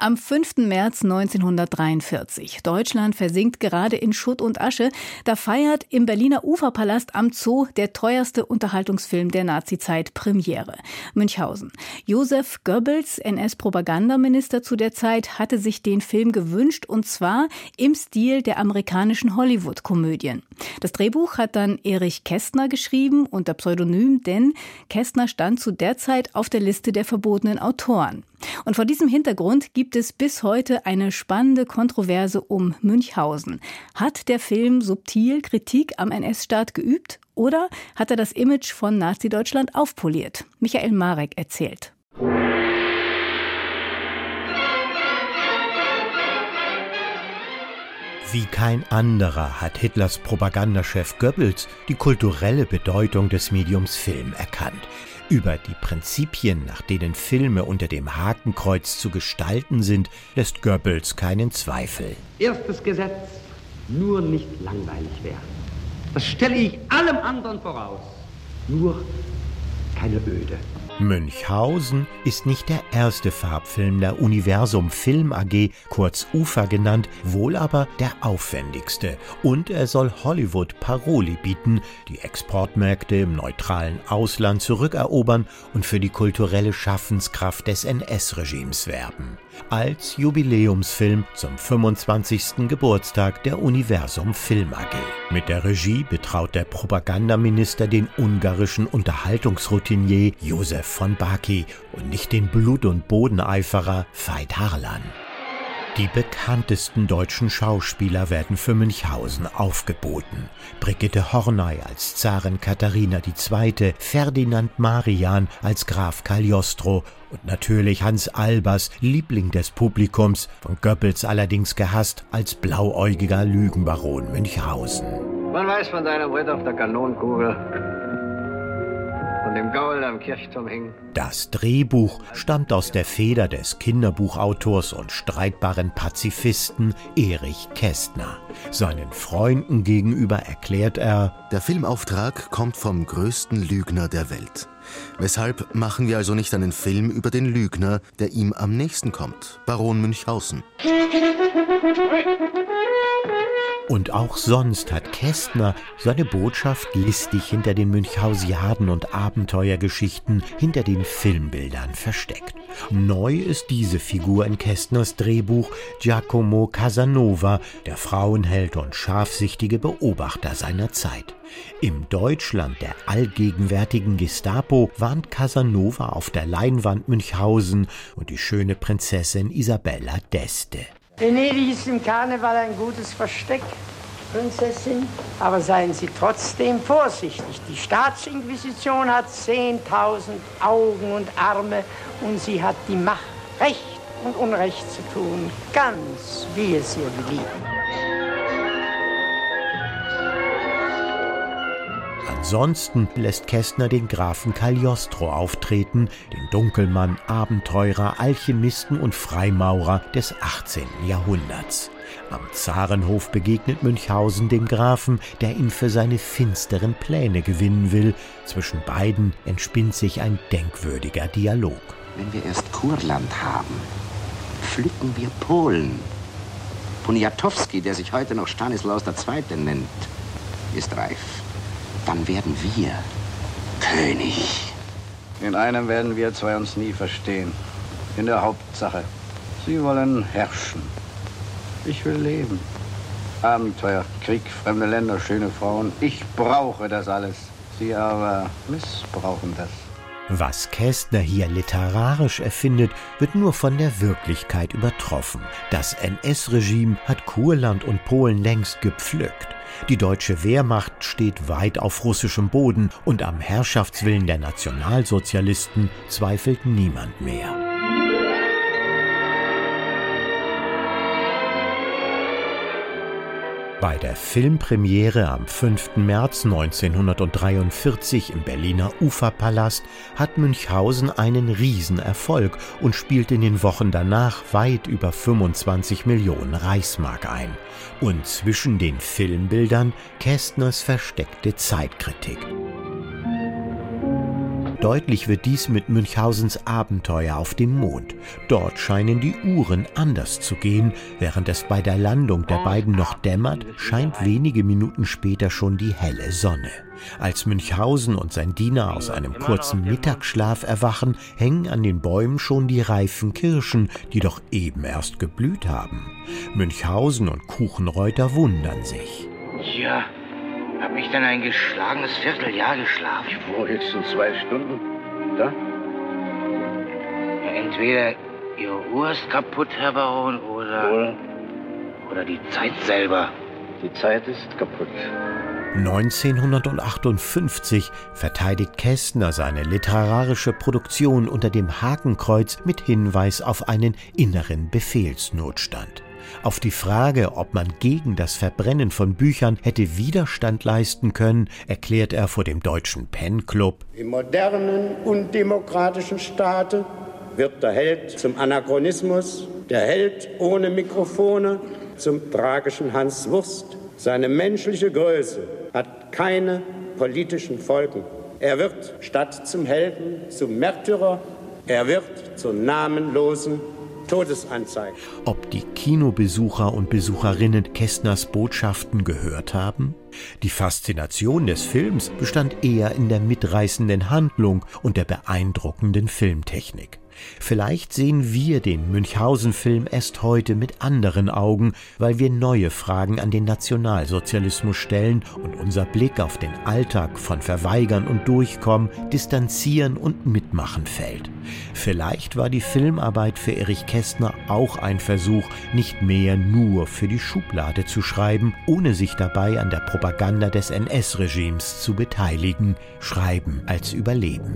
am 5. März 1943. Deutschland versinkt gerade in Schutt und Asche. Da feiert im Berliner Uferpalast am Zoo der teuerste Unterhaltungsfilm der Nazizeit Premiere. Münchhausen. Josef Goebbels, NS-Propagandaminister zu der Zeit, hatte sich den Film gewünscht und zwar im Stil der amerikanischen Hollywood-Komödien. Das Drehbuch hat dann Erich Kästner geschrieben unter Pseudonym, denn Kästner stand zu der Zeit auf der Liste der verbotenen Autoren. Und vor diesem Hintergrund gibt es bis heute eine spannende Kontroverse um Münchhausen. Hat der Film subtil Kritik am NS-Staat geübt oder hat er das Image von Nazi-Deutschland aufpoliert? Michael Marek erzählt. Wie kein anderer hat Hitlers Propagandachef Goebbels die kulturelle Bedeutung des Mediums Film erkannt. Über die Prinzipien, nach denen Filme unter dem Hakenkreuz zu gestalten sind, lässt Goebbels keinen Zweifel. Erstes Gesetz, nur nicht langweilig werden. Das stelle ich allem anderen voraus. Nur keine Öde. Münchhausen ist nicht der erste Farbfilm der Universum Film AG, kurz UFA genannt, wohl aber der aufwendigste. Und er soll Hollywood Paroli bieten, die Exportmärkte im neutralen Ausland zurückerobern und für die kulturelle Schaffenskraft des NS-Regimes werben. Als Jubiläumsfilm zum 25. Geburtstag der Universum Film AG. Mit der Regie betraut der Propagandaminister den ungarischen Unterhaltungsroutinier Josef von Baki und nicht den Blut- und Bodeneiferer Veit Harlan. Die bekanntesten deutschen Schauspieler werden für Münchhausen aufgeboten. Brigitte Horney als Zarin Katharina II., Ferdinand Marian als Graf Cagliostro und natürlich Hans Albers, Liebling des Publikums, von Goebbels allerdings gehasst als blauäugiger Lügenbaron Münchhausen. Man weiß von deinem Ritt auf der Kanonenkugel, und dem Gaul am Kirchturm hing. Das Drehbuch stammt aus der Feder des Kinderbuchautors und streitbaren Pazifisten Erich Kästner. Seinen Freunden gegenüber erklärt er, der Filmauftrag kommt vom größten Lügner der Welt. Weshalb machen wir also nicht einen Film über den Lügner, der ihm am nächsten kommt, Baron Münchhausen? Und auch sonst hat Kästner seine Botschaft listig hinter den Münchhausiaden und Abenteuergeschichten, hinter den Filmbildern versteckt. Neu ist diese Figur in Kästners Drehbuch Giacomo Casanova, der Frauenheld und scharfsichtige Beobachter seiner Zeit. Im Deutschland der allgegenwärtigen Gestapo warnt Casanova auf der Leinwand Münchhausen und die schöne Prinzessin Isabella d'Este. Venedig ist im Karneval ein gutes Versteck, Prinzessin. Aber seien Sie trotzdem vorsichtig. Die Staatsinquisition hat 10.000 Augen und Arme und sie hat die Macht, Recht und Unrecht zu tun, ganz wie es ihr beliebt. Ansonsten lässt Kästner den Grafen Cagliostro auftreten, den Dunkelmann, Abenteurer, Alchemisten und Freimaurer des 18. Jahrhunderts. Am Zarenhof begegnet Münchhausen dem Grafen, der ihn für seine finsteren Pläne gewinnen will. Zwischen beiden entspinnt sich ein denkwürdiger Dialog. Wenn wir erst Kurland haben, pflücken wir Polen. Poniatowski, der sich heute noch Stanislaus II. nennt, ist reif dann werden wir König. In einem werden wir zwei uns nie verstehen. In der Hauptsache. Sie wollen herrschen. Ich will leben. Abenteuer, Krieg, fremde Länder, schöne Frauen. Ich brauche das alles. Sie aber missbrauchen das. Was Kästner hier literarisch erfindet, wird nur von der Wirklichkeit übertroffen. Das NS-Regime hat Kurland und Polen längst gepflückt. Die deutsche Wehrmacht steht weit auf russischem Boden und am Herrschaftswillen der Nationalsozialisten zweifelt niemand mehr. Bei der Filmpremiere am 5. März 1943 im Berliner Uferpalast hat Münchhausen einen Riesenerfolg und spielt in den Wochen danach weit über 25 Millionen Reichsmark ein. Und zwischen den Filmbildern Kästners versteckte Zeitkritik. Deutlich wird dies mit Münchhausens Abenteuer auf dem Mond. Dort scheinen die Uhren anders zu gehen. Während es bei der Landung der beiden noch dämmert, scheint wenige Minuten später schon die helle Sonne. Als Münchhausen und sein Diener aus einem kurzen Mittagsschlaf erwachen, hängen an den Bäumen schon die reifen Kirschen, die doch eben erst geblüht haben. Münchhausen und Kuchenreuter wundern sich. Ja, hab ich denn ein geschlagenes Vierteljahr geschlafen? Wo höchstens zwei Stunden? Da? Entweder Ihre Uhr ist kaputt, Herr Baron, oder. Oder? Oder die Zeit selber. Die Zeit ist kaputt. 1958 verteidigt Kästner seine literarische Produktion unter dem Hakenkreuz mit Hinweis auf einen inneren Befehlsnotstand. Auf die Frage, ob man gegen das Verbrennen von Büchern hätte Widerstand leisten können, erklärt er vor dem Deutschen Pen Club. Im modernen, undemokratischen Staate wird der Held zum Anachronismus, der Held ohne Mikrofone zum tragischen Hans Wurst. Seine menschliche Größe hat keine politischen Folgen. Er wird statt zum Helden zum Märtyrer, er wird zur namenlosen Todesanzeige. Ob die Kinobesucher und Besucherinnen Kästners Botschaften gehört haben? Die Faszination des Films bestand eher in der mitreißenden Handlung und der beeindruckenden Filmtechnik. Vielleicht sehen wir den Münchhausen-Film erst heute mit anderen Augen, weil wir neue Fragen an den Nationalsozialismus stellen und unser Blick auf den Alltag von Verweigern und Durchkommen, Distanzieren und Mitmachen fällt. Vielleicht war die Filmarbeit für Erich Kästner auch ein Versuch, nicht mehr nur für die Schublade zu schreiben, ohne sich dabei an der Propaganda des NS-Regimes zu beteiligen, schreiben als Überleben.